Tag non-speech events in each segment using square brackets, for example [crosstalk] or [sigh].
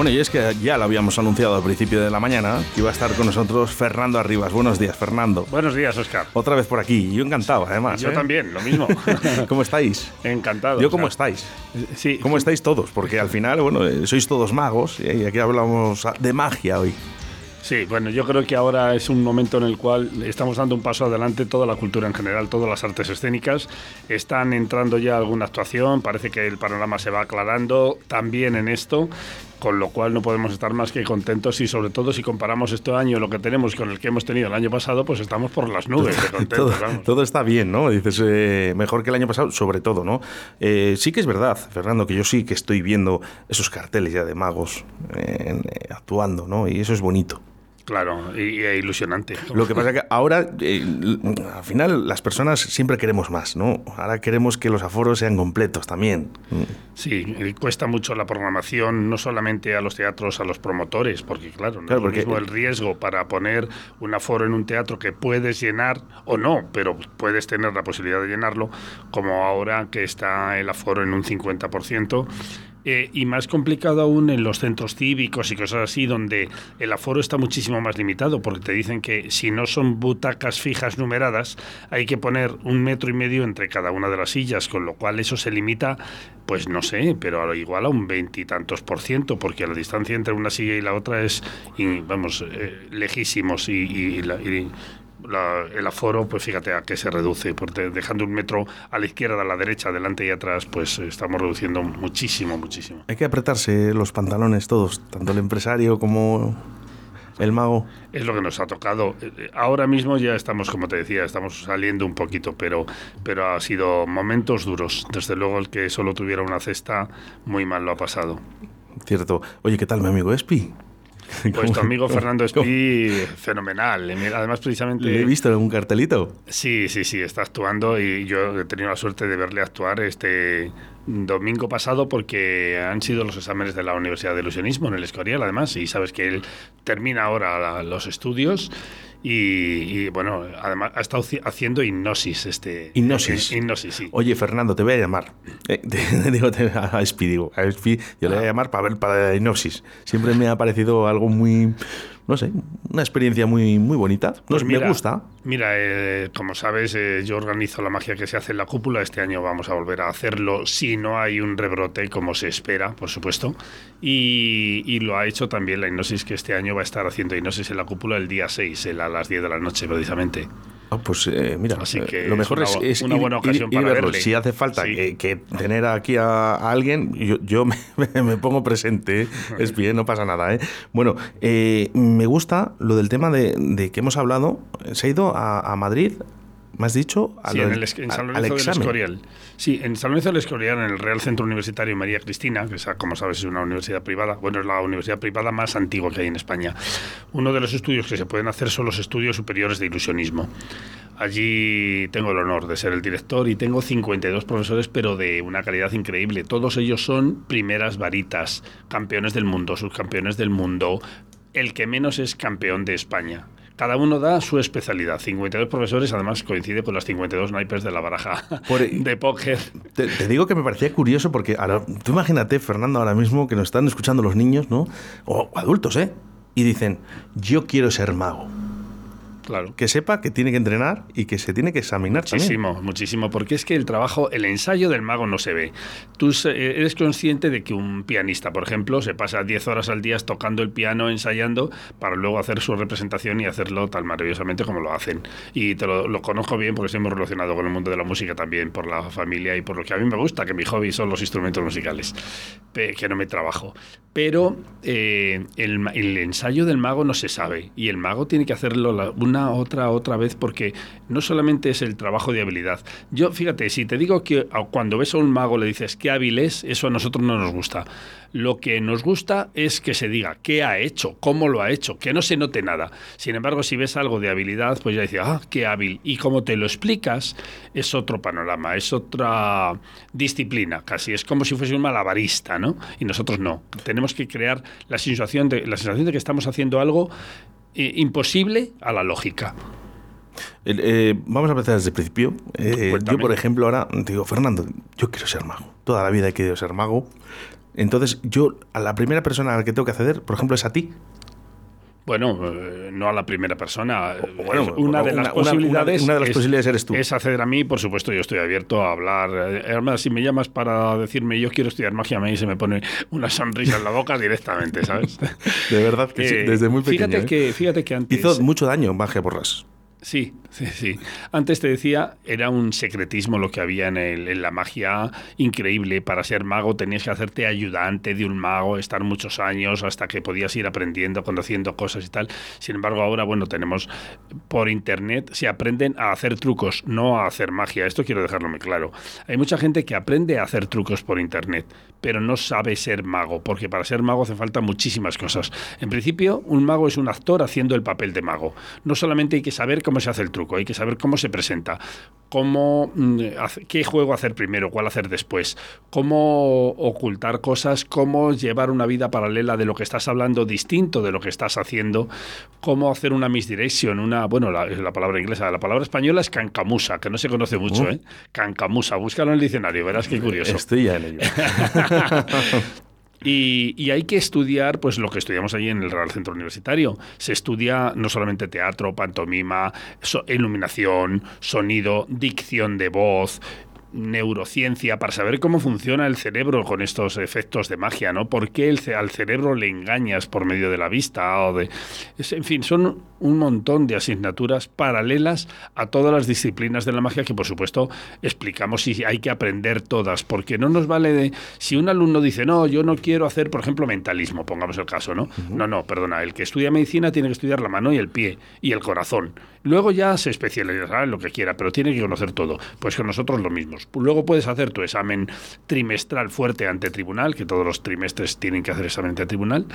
Bueno, y es que ya lo habíamos anunciado al principio de la mañana, que iba a estar con nosotros Fernando Arribas. Buenos días, Fernando. Buenos días, Oscar. Otra vez por aquí, yo encantado, además. Yo ¿eh? también, lo mismo. [laughs] ¿Cómo estáis? Encantado. Yo, ¿cómo Oscar. estáis? Sí. ¿Cómo estáis todos? Porque al final, bueno, eh, sois todos magos y aquí hablamos de magia hoy. Sí, bueno, yo creo que ahora es un momento en el cual estamos dando un paso adelante, toda la cultura en general, todas las artes escénicas. Están entrando ya alguna actuación, parece que el panorama se va aclarando también en esto, con lo cual no podemos estar más que contentos y sobre todo si comparamos este año, lo que tenemos con el que hemos tenido el año pasado, pues estamos por las nubes de todo, contentos. vamos. todo está bien, ¿no? Dices, eh, mejor que el año pasado, sobre todo, ¿no? Eh, sí que es verdad, Fernando, que yo sí que estoy viendo esos carteles ya de magos eh, eh, actuando, ¿no? Y eso es bonito. Claro, y, y ilusionante. Lo que pasa es que ahora, eh, al final, las personas siempre queremos más, ¿no? Ahora queremos que los aforos sean completos también. Sí, cuesta mucho la programación, no solamente a los teatros, a los promotores, porque claro, no Claro, es lo porque- mismo el riesgo para poner un aforo en un teatro que puedes llenar o no, pero puedes tener la posibilidad de llenarlo, como ahora que está el aforo en un 50%. Eh, y más complicado aún en los centros cívicos y cosas así, donde el aforo está muchísimo más limitado, porque te dicen que si no son butacas fijas numeradas, hay que poner un metro y medio entre cada una de las sillas, con lo cual eso se limita, pues no sé, pero a igual a un veintitantos por ciento, porque la distancia entre una silla y la otra es, vamos, eh, lejísimos y, y y la- el aforo, pues fíjate a qué se reduce, porque dejando un metro a la izquierda, a la derecha, adelante y atrás, pues eh, estamos reduciendo muchísimo, muchísimo. Hay que apretarse los pantalones todos, tanto el empresario como el mago. Es lo que nos ha tocado. Eh, eh, Ahora mismo ya estamos, como te decía, estamos saliendo un poquito, pero, pero ha sido momentos duros. Desde luego el que solo tuviera una cesta, muy mal lo ha pasado. Cierto. Oye, ¿qué tal mi amigo Espi? [laughs] Pues tu ¿Cómo- amigo Fernando Espí, fenomenal. Además, precisamente... Le he visto un cartelito. Sí, sí, sí, está actuando y yo he tenido la suerte de verle actuar este domingo pasado porque han sido los exámenes de la Universidad de Ilusionismo en el Escorial, además, y sabes que él termina ahora los estudios y, y, bueno, además ha estado ci- haciendo hipnosis. Este, Hipnosis. eh, hipnosis, sí. Oye, Fernando, te voy a llamar. Eh, [laughs] te- digo, te- a Espi, digo. A Espi, yo le voy a llamar para ver para la hipnosis. Siempre me ha parecido algo muy, no sé, una experiencia muy, muy bonita. Pues me gusta. Mira, eh, como sabes, eh, yo organizo la magia que se hace en la cúpula. Este año vamos a volver a hacerlo si no hay un rebrote, como se espera, por supuesto. Y, y lo ha hecho también la hipnosis, que este año va a estar haciendo hipnosis en la cúpula el día 6, el- a las 10 de la noche, precisamente. Ah, pues eh, mira, Así eh, que lo mejor es, una ir- buena ocasión ir para verlo. verle. Si hace falta Sí. que, que tener aquí a, a alguien, yo, yo me, [laughs] me pongo presente, es bien, no pasa nada. ¿eh? Bueno, eh, me gusta lo del tema de, de que hemos hablado. Se ha ido a, a Madrid, ¿me has dicho? A Sí, lo en, el, en San Lorenzo del. Escorial. Sí, en San Lorenzo del Escorial, en el Real Centro Universitario María Cristina, que es, como sabes es una universidad privada, bueno, es la universidad privada más antigua que hay en España. Uno de los estudios que se pueden hacer son los estudios superiores de ilusionismo. Allí tengo el honor de ser el director y tengo 52 profesores, pero de una calidad increíble. Todos ellos son primeras varitas, campeones del mundo, subcampeones del mundo. El que menos es campeón de España. Cada uno da su especialidad. 52 profesores, además coincide con las 52 naipes de la baraja Por- [laughs] de póker. Te, te digo que me parecía curioso porque ahora, tú imagínate, Fernando, ahora mismo que nos están escuchando los niños, ¿no? O adultos, ¿eh? Y dicen, yo quiero ser mago. Claro. Que sepa que tiene que entrenar y que se tiene que examinar también. Muchísimo, muchísimo, porque es que el trabajo, el ensayo del mago no se ve. Tú se- eres consciente de que un pianista, por ejemplo, se pasa 10 horas al día tocando el piano, ensayando, para luego hacer su representación y hacerlo tan maravillosamente como lo hacen. Y te lo, lo conozco bien porque estoy muy relacionado con el mundo de la música también, por la familia y por lo que a mí me gusta, que mi hobby son los instrumentos musicales, que no me trabajo. Pero eh, el, el ensayo del mago no se sabe y el mago tiene que hacerlo la- otra, otra vez porque no solamente es el trabajo de habilidad. Yo, fíjate, si te digo que cuando ves a un mago le dices qué hábil es, eso a nosotros no nos gusta. Lo que nos gusta es que se diga qué ha hecho, cómo lo ha hecho, que no se note nada. Sin embargo, si ves algo de habilidad, pues ya dices, ah, qué hábil. Y como te lo explicas, es otro panorama, es otra disciplina, casi. Es como si fuese un malabarista, ¿no? Y nosotros no. Tenemos que crear la la sensación de que estamos haciendo algo eh, imposible a la lógica. Eh, vamos a empezar desde el principio. Eh, yo, por ejemplo, ahora digo, Fernando, yo quiero ser mago. Toda la vida he querido ser mago. Entonces, yo, a la primera persona a la que tengo que acceder, por ejemplo, es a ti. Bueno, eh, no a la primera persona. Bueno, una de las una- posibilidades. una de las es- posibilidades eres tú. Es acceder a mí, por supuesto, yo estoy abierto a hablar. Eh, Además, si me llamas para decirme yo quiero estudiar magia, a mí se me pone una sonrisa en la boca directamente, ¿sabes? [laughs] De verdad que sí, Eh, desde muy pequeño. Fíjate, ¿eh? que, fíjate que antes. Hizo mucho daño Magia Borras. Sí, sí, sí. Antes te decía, era un secretismo lo que había en, el- la magia increíble. Para ser mago tenías que hacerte ayudante de un mago, estar muchos años hasta que podías ir aprendiendo, conociendo cosas y tal. Sin embargo, ahora, bueno, tenemos por internet, se aprenden a hacer trucos, no a hacer magia. Esto quiero dejarlo muy claro. Hay mucha gente que aprende a hacer trucos por internet, pero no sabe ser mago, porque para ser mago hace falta muchísimas cosas. En principio, un mago es un actor haciendo el papel de mago. No solamente hay que saber cómo se hace el truco, hay que saber cómo se presenta, cómo mm, qué juego hacer primero, cuál hacer después, cómo ocultar cosas, cómo llevar una vida paralela de lo que estás hablando distinto de lo que estás haciendo, cómo hacer una misdirection, una, bueno, la, palabra inglesa, la palabra española es cancamusa, que no se conoce mucho, Uh. ¿eh? Cancamusa, búscalo en el diccionario, verás qué curioso. Estoy ya en ello. [laughs] Y, y hay que estudiar pues lo que estudiamos allí en el Real Centro Universitario. Se estudia no solamente teatro, pantomima, so- iluminación, sonido, dicción de voz, neurociencia para saber cómo funciona el cerebro con estos efectos de magia, ¿no? ¿Por qué el ce- al cerebro le engañas por medio de la vista o de es- en fin, son un montón de asignaturas paralelas a todas las disciplinas de la magia que por supuesto explicamos y hay que aprender todas, porque no nos vale de si un alumno dice, "No, yo no quiero hacer, por ejemplo, mentalismo", pongamos el caso, ¿no? No, no, perdona, el que estudia medicina tiene que estudiar la mano y el pie y el corazón. Luego ya se especializará en lo que quiera, pero tiene que conocer todo. Pues con nosotros lo mismo. Luego puedes hacer tu examen trimestral fuerte ante tribunal, que todos los trimestres tienen que hacer examen ante tribunal,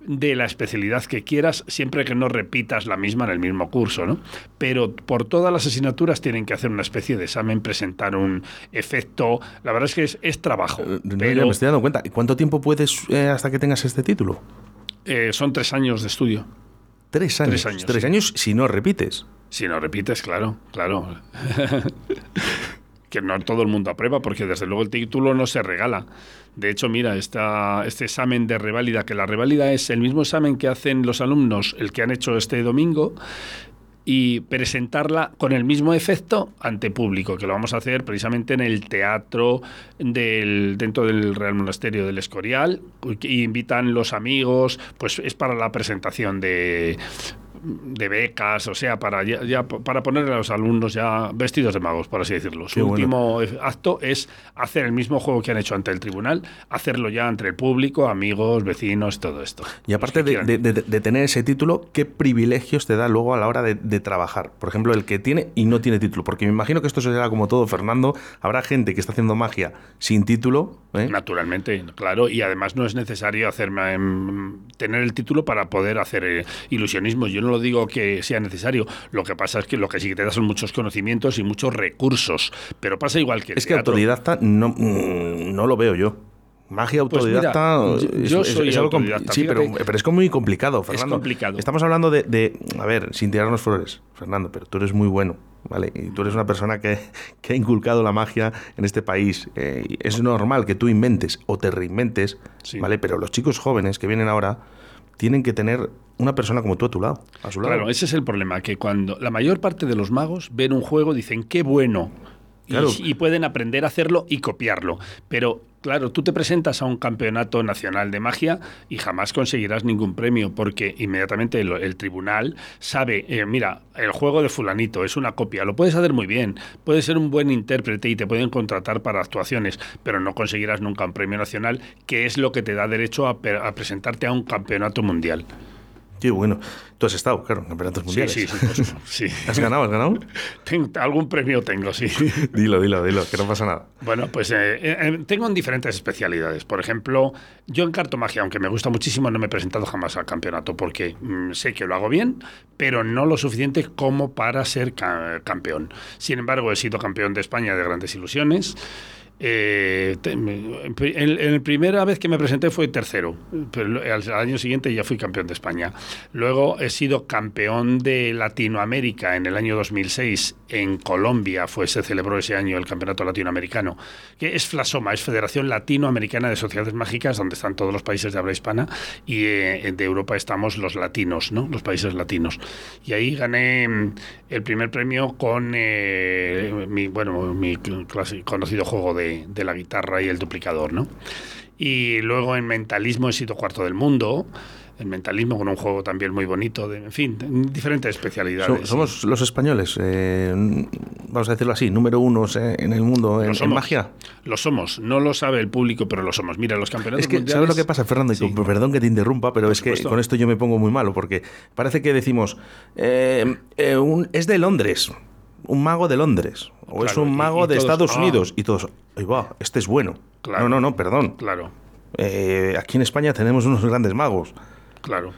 de la especialidad que quieras, siempre que no repitas la misma en el mismo curso, ¿no? Pero por todas las asignaturas tienen que hacer una especie de examen, presentar un efecto. La verdad es que es, es trabajo. No, ya pero me estoy dando cuenta. ¿Y ¿Cuánto tiempo puedes eh, hasta que tengas este título? eh, son tres años de estudio. Tres años. Tres años, Tres años si no repites. Si no repites, claro, claro. [laughs] que no todo el mundo aprueba, porque desde luego el título no se regala. De hecho, mira, esta, este examen de reválida, que la reválida es el mismo examen que hacen los alumnos, el que han hecho este domingo, y presentarla con el mismo efecto ante público, que lo vamos a hacer precisamente en el teatro del, dentro del Real Monasterio del Escorial, y invitan los amigos, pues es para la presentación de de becas, o sea, para ya, ya para poner a los alumnos ya vestidos de magos, por así decirlo. Su Qué bueno. último acto es hacer el mismo juego que han hecho ante el tribunal, hacerlo ya entre el público, amigos, vecinos, todo esto. Y aparte de, quieran. de- de- de tener ese título, ¿qué privilegios te da luego a la hora de, trabajar? Por ejemplo, el que tiene y no tiene título. Porque me imagino que esto será como todo, Fernando. Habrá gente que está haciendo magia sin título. ¿eh? Naturalmente, claro, y además no es necesario hacerme, em, tener el título para poder hacer eh, ilusionismo. Yo no lo digo que sea necesario. Lo que pasa es que lo que sí que te da son muchos conocimientos y muchos recursos. Pero pasa igual que el Es que teatro. autodidacta no, mm, no lo veo yo. Magia Pues mira, autodidacta. yo- yo soy algo compli- autodidacta, Sí, pero, es como muy complicado, Fernando. complicado. Estamos hablando de, de- A ver, sin tirarnos flores, Fernando, pero tú eres muy bueno. ¿Vale? Y tú eres una persona que, [laughs] que ha inculcado la magia en este país. eh, es normal que tú inventes o te reinventes, Sí. ¿vale? Pero los chicos jóvenes que vienen ahora tienen que tener una persona como tú a tu lado, lado. Claro, ese es el problema, que cuando la mayor parte de los magos ven un juego dicen qué bueno. Y- Claro. Y, pueden aprender a hacerlo y copiarlo. Pero claro, tú te presentas a un campeonato nacional de magia y jamás conseguirás ningún premio porque inmediatamente el, el tribunal sabe, eh, mira, el juego de fulanito es una copia, lo puedes hacer muy bien, puedes ser un buen intérprete y te pueden contratar para actuaciones, pero no conseguirás nunca un premio nacional, que es lo que te da derecho a, a presentarte a un campeonato mundial. Qué bueno. Tú has estado, claro, en campeonatos Sí, mundiales. sí, sí, por supuesto, [laughs] sí. ¿Has ganado? ¿Has ganado? Ten- algún premio tengo, sí. [laughs] dilo, dilo, dilo, que no pasa nada. Bueno, pues eh, eh, tengo en diferentes especialidades. Por ejemplo, yo en cartomagia, aunque me gusta muchísimo, no me he presentado jamás al campeonato porque mm, sé que lo hago bien, pero no lo suficiente como para ser ca- campeón. Sin embargo, he sido campeón de España de grandes ilusiones. Eh, en, la primera vez que me presenté fue tercero, pero al, año siguiente ya fui campeón de España. Luego he sido campeón de Latinoamérica en el año 2006 en Colombia, fue se celebró ese año el Campeonato Latinoamericano, que es FLASOMA, es Federación Latinoamericana de Sociedades Mágicas, donde están todos los países de habla hispana y eh, de Europa estamos los latinos, ¿no? Los países latinos. Y ahí gané mm, el primer premio con eh, mi, bueno, mi conocido juego de de, la guitarra y el duplicador, ¿no? Y luego en mentalismo he sido cuarto del mundo el mentalismo con un juego también muy bonito, de, en fin, diferentes especialidades. somos los españoles, eh, vamos a decirlo así, número uno eh, en el mundo en, magia. Lo somos, no lo sabe el público, pero lo somos. Mira, los campeonatos Es que, ¿sabes lo que pasa, Fernando? perdón que te interrumpa, pero es que con esto yo me pongo muy malo, porque parece que decimos, eh, es de Londres un mago de Londres o es un mago de Estados ah. Unidos y todos, ahí va, este es bueno. No, no, no, perdón. Claro. Eh, aquí en España tenemos unos grandes magos. Claro.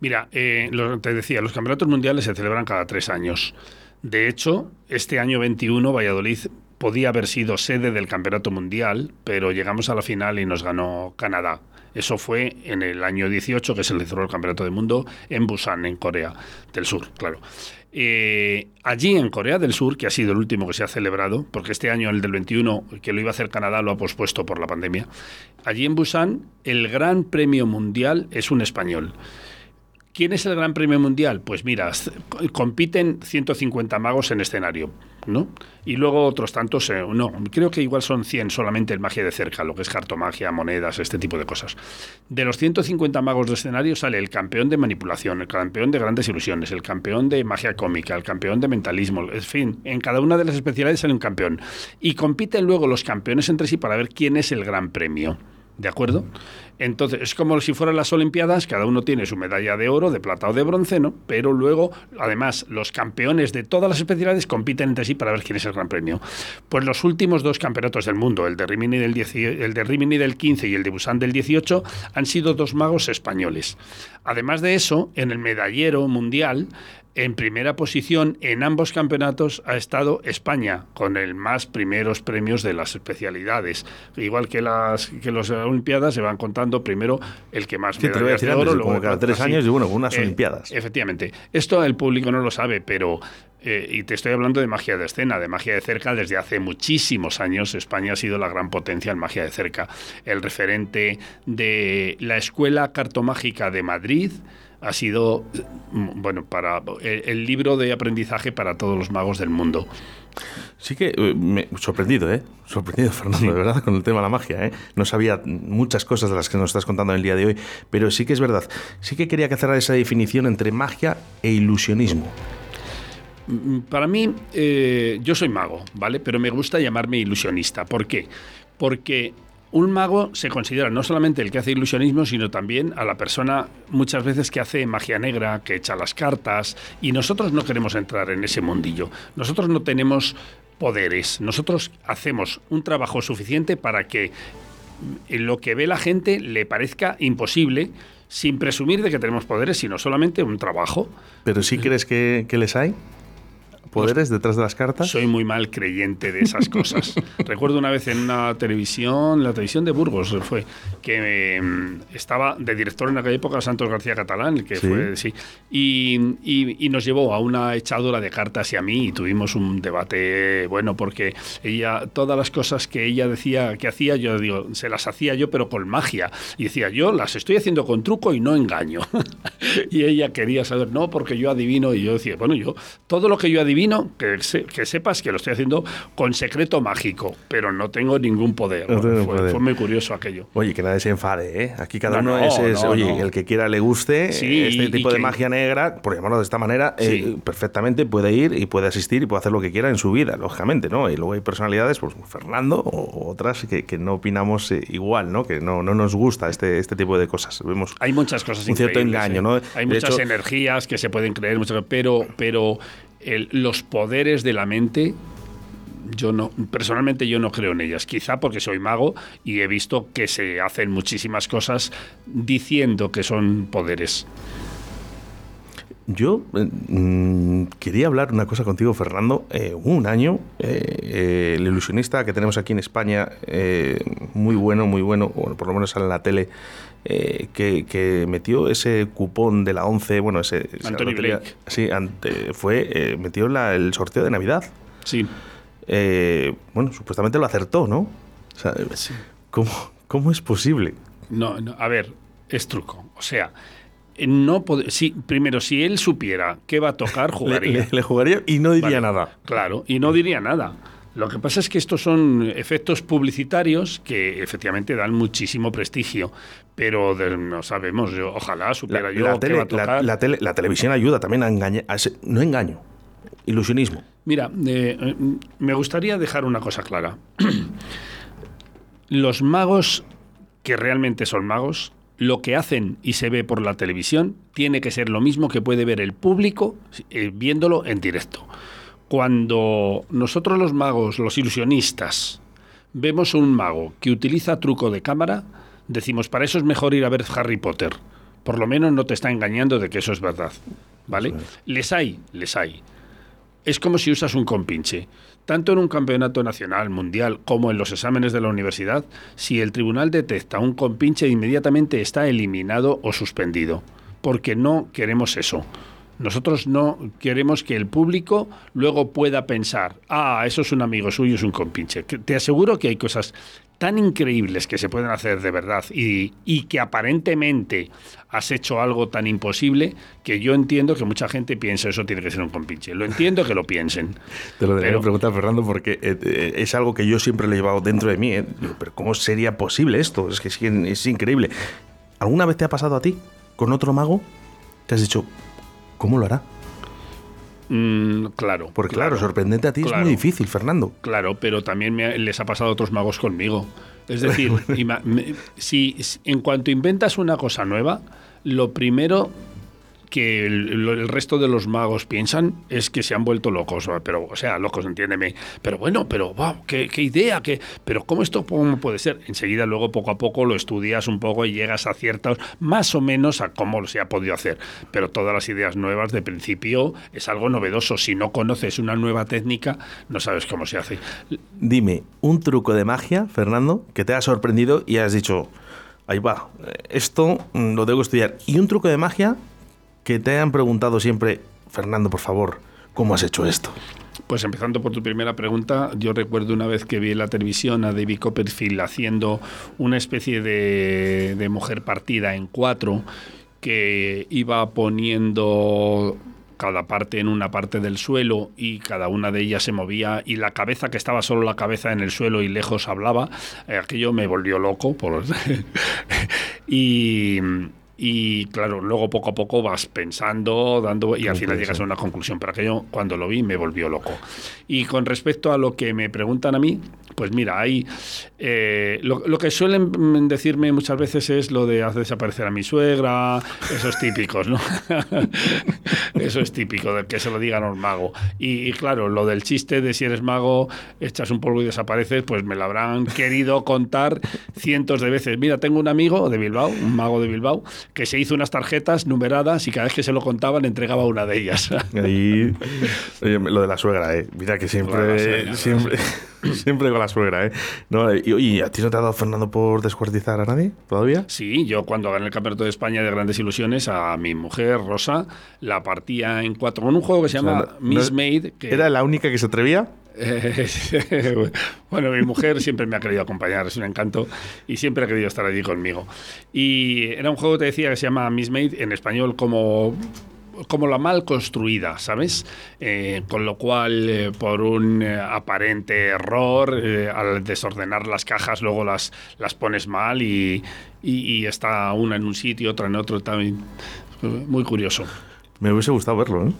Mira, eh, te decía, los campeonatos mundiales se celebran cada tres años. De hecho, este año 21 Valladolid podía haber sido sede del campeonato mundial, pero llegamos a la final y nos ganó Canadá. Eso fue en el año 18 que se celebró el Campeonato del Mundo en Busan, en Corea del Sur, claro. Eh, allí en Corea del Sur, que ha sido el último que se ha celebrado, porque este año, el del 21, que lo iba a hacer Canadá, lo ha pospuesto por la pandemia, allí en Busan el Gran Premio Mundial es un español. ¿Quién es el Gran Premio Mundial? Pues mira, compiten 150 magos en escenario, ¿no? Y luego otros tantos, eh, no, creo que igual son 100 solamente en magia de cerca, lo que es cartomagia, monedas, este tipo de cosas. De los 150 magos de escenario sale el campeón de manipulación, el campeón de grandes ilusiones, el campeón de magia cómica, el campeón de mentalismo, en fin, en cada una de las especialidades sale un campeón. Y compiten luego los campeones entre sí para ver quién es el Gran Premio. ¿De acuerdo? Entonces, es como si fueran las Olimpiadas, cada uno tiene su medalla de oro, de plata o de bronce, ¿no? Pero luego, además, los campeones de todas las especialidades compiten entre sí para ver quién es el gran premio. Pues los últimos dos campeonatos del mundo, el de Rimini del, el de Rimini del 15 y el de Busan del 18, han sido dos magos españoles. Además de eso, en el medallero mundial, en primera posición en ambos campeonatos ha estado España, con el más primeros premios de las especialidades. Igual que las que las Olimpiadas se van contando primero el que más sí, te voy a decir antes, como cada tres años y bueno, unas eh, Olimpiadas. Efectivamente. Esto el público no lo sabe, pero eh, y te estoy hablando de magia de escena, de magia de cerca. Desde hace muchísimos años España ha sido la gran potencia en magia de cerca. El referente de la Escuela Cartomágica de Madrid, ha sido mm, bueno para el, libro de aprendizaje para todos los magos del mundo. Sí que eh, me sorprendido, ¿eh? Sorprendido, [laughs] Fernando, de verdad, con el tema de la magia, ¿eh? No sabía muchas cosas de las que nos estás contando en el día de hoy, pero sí que es verdad. Sí que quería que hacer esa definición entre magia e ilusionismo. Mm, para mí, eh, yo soy mago, ¿vale? Pero me gusta llamarme ilusionista. ¿Por qué? Porque un mago se considera no solamente el que hace ilusionismo, sino también a la persona muchas veces que hace magia negra, que echa las cartas, y nosotros no queremos entrar en ese mundillo. Nosotros no tenemos poderes, nosotros hacemos un trabajo suficiente para que lo que ve la gente le parezca imposible, sin presumir de que tenemos poderes, sino solamente un trabajo. ¿Pero sí crees que, que les hay? Poderes detrás de las cartas? Soy muy mal creyente de esas cosas. [laughs] Recuerdo una vez en una televisión, la televisión de Burgos fue, que em, estaba de director en aquella época Santos García Catalán, que fue, sí, y, nos llevó a una echadora de cartas y a mí y tuvimos un debate bueno porque ella, todas las cosas que ella decía que hacía, yo digo, se las hacía yo pero con magia. Y decía, yo las estoy haciendo con truco y no engaño. [laughs] y ella quería saber, no, porque yo adivino y yo decía, bueno, yo, todo lo que yo adivino que, que, sepas que lo estoy haciendo con secreto mágico, pero no tengo ningún poder. fue, muy curioso aquello. Oye, que nadie se enfade, ¿eh? Aquí cada uno es, oye, el que quiera le guste este tipo de magia negra, por llamarlo de esta manera, eh, perfectamente puede ir y puede asistir y puede hacer lo que quiera en su vida, lógicamente, ¿no? Y luego hay personalidades, pues Fernando o otras que, que no opinamos eh, igual, ¿no? Que no, no nos gusta este, este tipo de cosas. Vemos hay muchas cosas Un cierto engaño, ¿no? Hay muchas energías que se pueden creer, pero, pero los poderes de la mente yo no, personalmente yo no creo en ellas, quizá porque soy mago y he visto que se hacen muchísimas cosas diciendo que son poderes. Yo mm, quería hablar una cosa contigo, Fernando. Eh, un año, eh, el ilusionista que tenemos aquí en España, muy bueno, muy bueno, por lo menos sale en la tele, que, metió ese cupón de la 11, bueno, ese... Anthony Blake. Sí, fue, metió el sorteo de Navidad. Sí. bueno, supuestamente lo acertó, ¿no? ¿cómo, ¿Cómo es posible? No, no, a ver, es truco. O sea, no si, primero, si él supiera qué va a tocar, [laughs] jugaría. le, jugaría y no diría nada. Claro, y no diría nada. Lo que pasa es que estos son efectos publicitarios que efectivamente dan muchísimo prestigio, pero no sabemos, ojalá supiera yo la va a tocar. La, televisión ayuda también a engañar, no engaño, ilusionismo. Mira, eh, me gustaría dejar una cosa clara. [clears throat] Los magos que realmente son magos lo que hacen y se ve por la televisión tiene que ser lo mismo que puede ver el público eh, viéndolo en directo. Cuando nosotros los magos, los ilusionistas, vemos un mago que utiliza truco de cámara, decimos, para eso es mejor ir a ver Harry Potter. Por lo menos no te está engañando de que eso es verdad. ¿Vale? Les hay, les hay. Es como si usas un compinche. Tanto en un campeonato nacional, mundial, como en los exámenes de la universidad, si el tribunal detecta un compinche, inmediatamente está eliminado o suspendido. Porque no queremos eso. Nosotros no queremos que el público luego pueda pensar, ah, eso es un amigo suyo, es un compinche. Te aseguro que hay cosas tan increíbles que se pueden hacer de verdad y, que aparentemente has hecho algo tan imposible que yo entiendo que mucha gente piensa eso tiene que ser un compinche. Lo entiendo que lo piensen. [laughs] Te lo debería preguntar, Fernando, porque eh, eh, es algo que yo siempre le he llevado dentro de mí. ¿eh? Pero ¿cómo sería posible esto? Es que es increíble. ¿Alguna vez te ha pasado a ti con otro mago? Te has dicho, ¿cómo lo hará? Mm, claro. Porque claro, sorprendente a ti es muy difícil, Fernando. Claro, pero también les ha pasado a otros magos conmigo. Es decir, [laughs] si en cuanto inventas una cosa nueva, lo primero que el, resto de los magos piensan es que se han vuelto locos, pero, o sea, locos, entiéndeme. Pero bueno, pero wow, qué, idea, qué, pero ¿cómo esto puede ser? Enseguida, luego, poco a poco, lo estudias un poco y llegas a ciertos, más o menos a cómo se ha podido hacer. Pero todas las ideas nuevas, de principio, es algo novedoso. Si no conoces una nueva técnica, no sabes cómo se hace. Dime, un truco de magia, Fernando, que te ha sorprendido y has dicho, ahí va, esto mm, lo debo estudiar. Y un truco de magia que te hayan preguntado siempre, Fernando, por favor, ¿cómo has hecho esto? Pues empezando por tu primera pregunta, yo recuerdo una vez que vi en la televisión a David Copperfield haciendo una especie de, mujer partida en cuatro que iba poniendo cada parte en una parte del suelo y cada una de ellas se movía y la cabeza que estaba solo la cabeza en el suelo y lejos hablaba, eh, aquello me volvió loco por [laughs] y y claro, luego poco a poco vas pensando, dando y al final llegas a una conclusión. Pero aquello, cuando lo vi, me volvió loco. Y con respecto a lo que me preguntan a mí, pues mira, hay eh, lo, que suelen decirme muchas veces es lo de hacer desaparecer a mi suegra, esos típicos, ¿no? [laughs] Eso es típico del que se lo digan a un mago. Y, claro, lo del chiste de si eres mago, echas un polvo y desapareces, pues me lo habrán querido contar cientos de veces. Mira, tengo un amigo de Bilbao, un mago de Bilbao, que se hizo unas tarjetas numeradas y cada vez que se lo contaban le entregaba una de ellas. Ahí, oye, lo de la suegra, ¿eh? Mira que siempre, siempre, [clears throat] siempre con la suegra, ¿eh? No, y, ¿a ti no te ha dado Fernando por descuartizar a nadie todavía? Sí, yo cuando gané el Campeonato de España de Grandes Ilusiones, a mi mujer, Rosa, la partía en cuatro con un juego que se llama Miss Made. Que ¿Era la única que se atrevía? [laughs] bueno, mi mujer siempre me ha querido acompañar, es un encanto y siempre ha querido estar allí conmigo. Y era un juego, te decía, que se llama Miss Made, en español como como la mal construida, ¿sabes? Eh, con lo cual, eh, por un eh, aparente error, al desordenar las cajas, luego las, las pones mal y, y, está una en un sitio, otra en otro, también. Muy curioso. Me hubiese gustado verlo, ¿eh?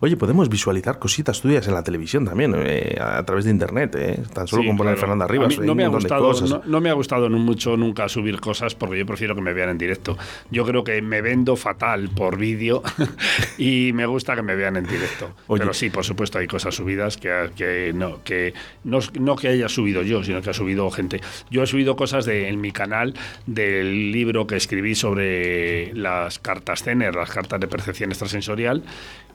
Oye, podemos visualizar cositas tuyas en la televisión también, eh, a través de internet, eh, tan solo con poner Fernanda Rivas. no, me ha gustado, no, me ha gustado mucho nunca subir cosas porque yo prefiero que me vean en directo. Yo creo que me vendo fatal por vídeo [laughs] y me gusta que me vean en directo. Pero sí, por supuesto, hay cosas subidas que, que, no, que no, que haya subido yo, sino que ha subido gente. Yo he subido cosas de, en mi canal del libro que escribí sobre las cartas Zener, las cartas de percepción extrasensorial,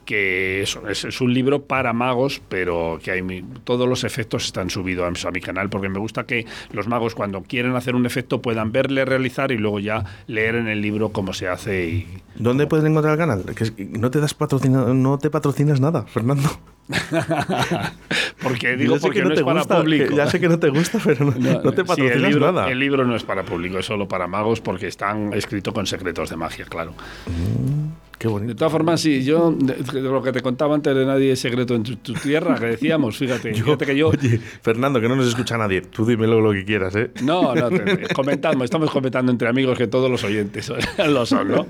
que eso, es, un libro para magos, pero que hay todos los efectos están subidos a, mi canal, porque me gusta que los magos cuando quieren hacer un efecto puedan verle realizar y luego ya leer en el libro cómo se hace. Y, ¿Dónde pueden encontrar el canal? Que no te das no te patrocinas nada, Fernando. [laughs] porque digo porque no, es para público. ya sé que no te gusta, pero no, [laughs] te patrocinas el libro, nada. El libro no es para público, es solo para magos porque están escritos con secretos de magia, claro. Mm. De todas formas, sí, yo, de, lo que te contaba antes de nadie es secreto en tu, tierra, que decíamos, fíjate, [laughs] fíjate que yo... Oye, Fernando, que no nos escucha nadie, tú dímelo lo que quieras, ¿eh? No, no, [laughs] comentamos, estamos comentando entre amigos que todos los oyentes [laughs] lo son, ¿no?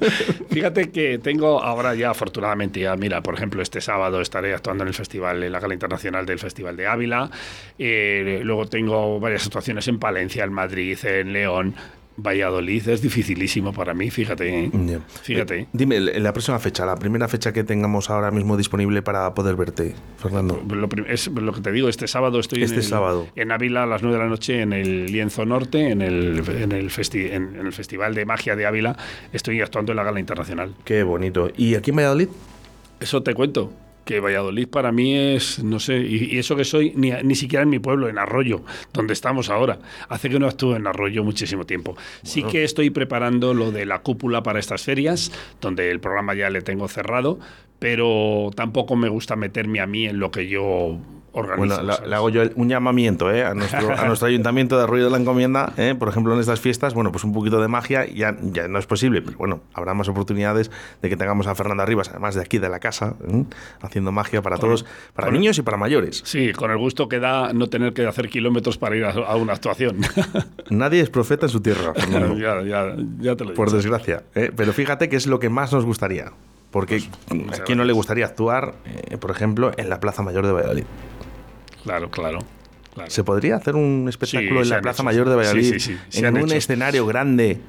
Fíjate que tengo ahora ya, afortunadamente, ya, mira, por ejemplo, este sábado estaré actuando en el festival, en la gala internacional del Festival de Ávila, eh, luego tengo varias actuaciones en Palencia, en Madrid, en León, Valladolid es dificilísimo para mí, fíjate. ¿eh? Fíjate. Eh, dime, la próxima fecha, la primera fecha que tengamos ahora mismo disponible para poder verte, Fernando. Lo, es lo que te digo, este sábado estoy este en, sábado. en Ávila a las 9 de la noche en el Lienzo Norte, en el, en el, en el Festival de Magia de Ávila. Estoy actuando en la Gala Internacional. Qué bonito. ¿Y aquí en Valladolid? Eso te cuento que Valladolid para mí es, no sé, y, eso que soy ni, ni, siquiera en mi pueblo, en Arroyo, donde estamos ahora. Hace que no actúo en Arroyo muchísimo tiempo. Sí que estoy preparando lo de la cúpula para estas ferias, donde el programa ya le tengo cerrado, pero tampoco me gusta meterme a mí en lo que yo bueno, le hago yo un llamamiento ¿eh? a, nuestro, [laughs] a nuestro ayuntamiento de Ruido de la Encomienda, ¿eh? por ejemplo, en estas fiestas, bueno, pues un poquito de magia ya, ya no es posible, pero bueno, habrá más oportunidades de que tengamos a Fernanda Rivas, además de aquí de la casa, ¿eh? haciendo magia para todos, para niños y para mayores. Sí, con el gusto que da no tener que hacer kilómetros para ir a, una actuación. [laughs] Nadie es profeta en su tierra, [laughs] ya, ya, ya, te lo Por desgracia. Pero fíjate que es lo que más nos gustaría. Porque pues, a quién no le gustaría actuar, por ejemplo, en la Plaza Mayor de Valladolid. Claro, claro. ¿Se podría hacer un espectáculo en la Plaza Mayor de Valladolid? en un escenario grande.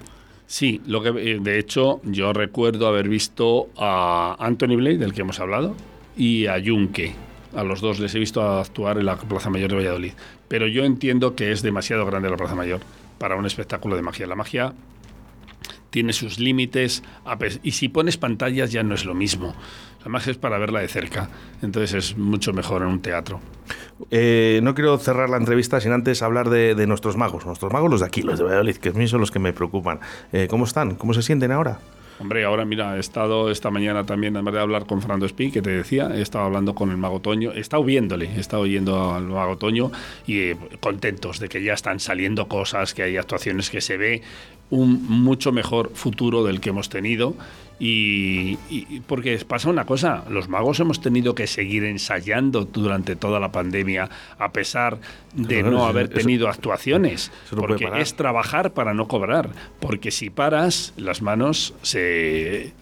Sí, lo que eh, de hecho yo recuerdo haber visto a Anthony Blade, del que hemos hablado, y a Junque. A los dos les he visto actuar en la Plaza Mayor de Valladolid. Pero yo entiendo que es demasiado grande la Plaza Mayor para un espectáculo de magia. La magia tiene sus límites y si pones pantallas ya no es lo mismo. Magia es para verla de cerca, entonces es mucho mejor en un teatro. Eh, no quiero cerrar la entrevista sin antes hablar de, nuestros magos, nuestros magos los de aquí, los de Valladolid, que a mí son los que me preocupan. Eh, ¿Cómo están? ¿Cómo se sienten ahora? Hombre, ahora mira, he estado esta mañana también, además de hablar con Fernando Espí, que te decía, he estado hablando con el Mago Toño, he estado viéndole, he estado oyendo al Mago Toño y eh, contentos de que ya están saliendo cosas, que hay actuaciones que se ve un mucho mejor futuro del que hemos tenido. Y, porque pasa una cosa, los magos hemos tenido que seguir ensayando durante toda la pandemia a pesar de no, haber tenido actuaciones, porque es trabajar para no cobrar, porque si paras las manos se,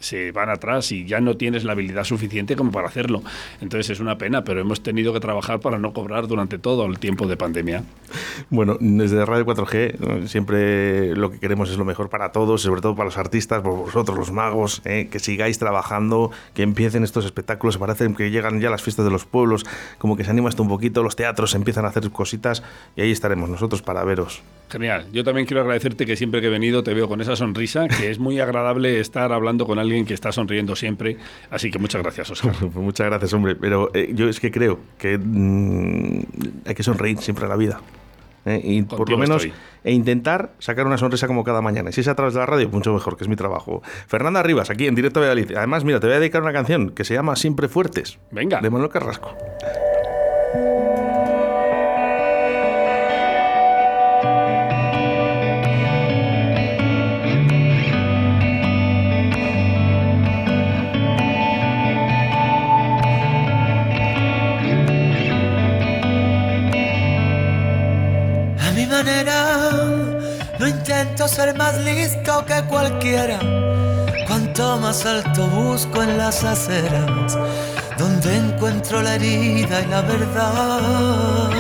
se, van atrás y ya no tienes la habilidad suficiente como para hacerlo. Entonces es una pena, pero hemos tenido que trabajar para no cobrar durante todo el tiempo de pandemia. Bueno, desde Radio 4G siempre lo que queremos es lo mejor para todos, sobre todo para los artistas, por vosotros los magos ¿eh? que sigáis trabajando, que empiecen estos espectáculos. Parece que llegan ya las fiestas de los pueblos, como que se anima esto un poquito, los teatros empiezan a hacer cositas y ahí estaremos nosotros para veros. Genial. Yo también quiero agradecerte que siempre que he venido te veo con esa sonrisa, que es muy agradable estar hablando con alguien que está sonriendo siempre. Así que muchas gracias, Oscar. [laughs] Pues muchas gracias, hombre. Pero eh, yo es que creo que mm, hay que sonreír siempre en la vida. ¿eh? y por lo menos e intentar sacar una sonrisa como cada mañana. Y si es a través de la radio, mucho mejor, que es mi trabajo. Fernanda Rivas, aquí en directo de Valladolid. Además, mira, te voy a dedicar una canción que se llama Siempre Fuertes. Venga. De Manuel Carrasco. Ser más listo que cualquiera. Cuanto más alto busco en las aceras, donde encuentro la herida y la verdad.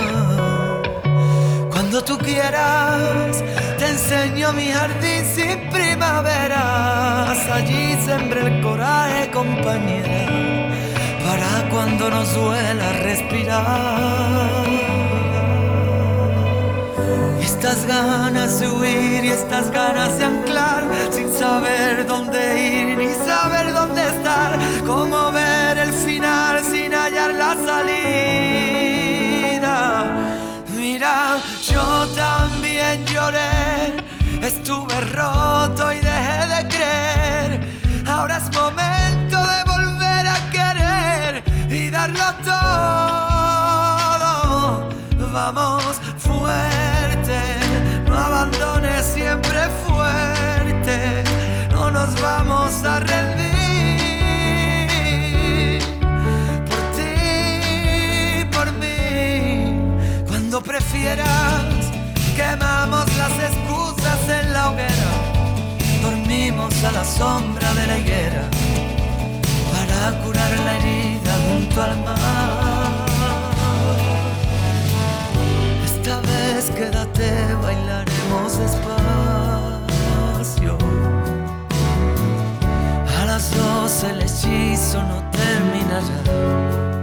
Cuando tú quieras, te enseño mi jardín sin primaveras. Allí sembré el coraje, compañera, para cuando nos duela respirar. Estas ganas de huir y estas ganas de anclar sin saber dónde ir ni saber dónde estar. Cómo ver el final sin hallar la salida. Mira, yo también lloré, estuve roto y dejé de creer. Ahora es momento de volver a querer y darlo todo. Vamos fuerte, no abandones siempre fuerte, no nos vamos a rendir. Por ti, por mí, cuando prefieras, quemamos las excusas en la hoguera, dormimos a la sombra de la higuera para curar la herida junto al mar. Esta vez quédate, bailaremos despacio. A las dos el hechizo no terminará. Llévame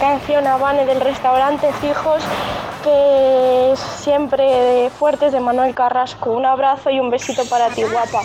canción a del restaurante Fijos, que siempre de Fuertes de Manuel Carrasco. Un abrazo y un besito para ti, guapa.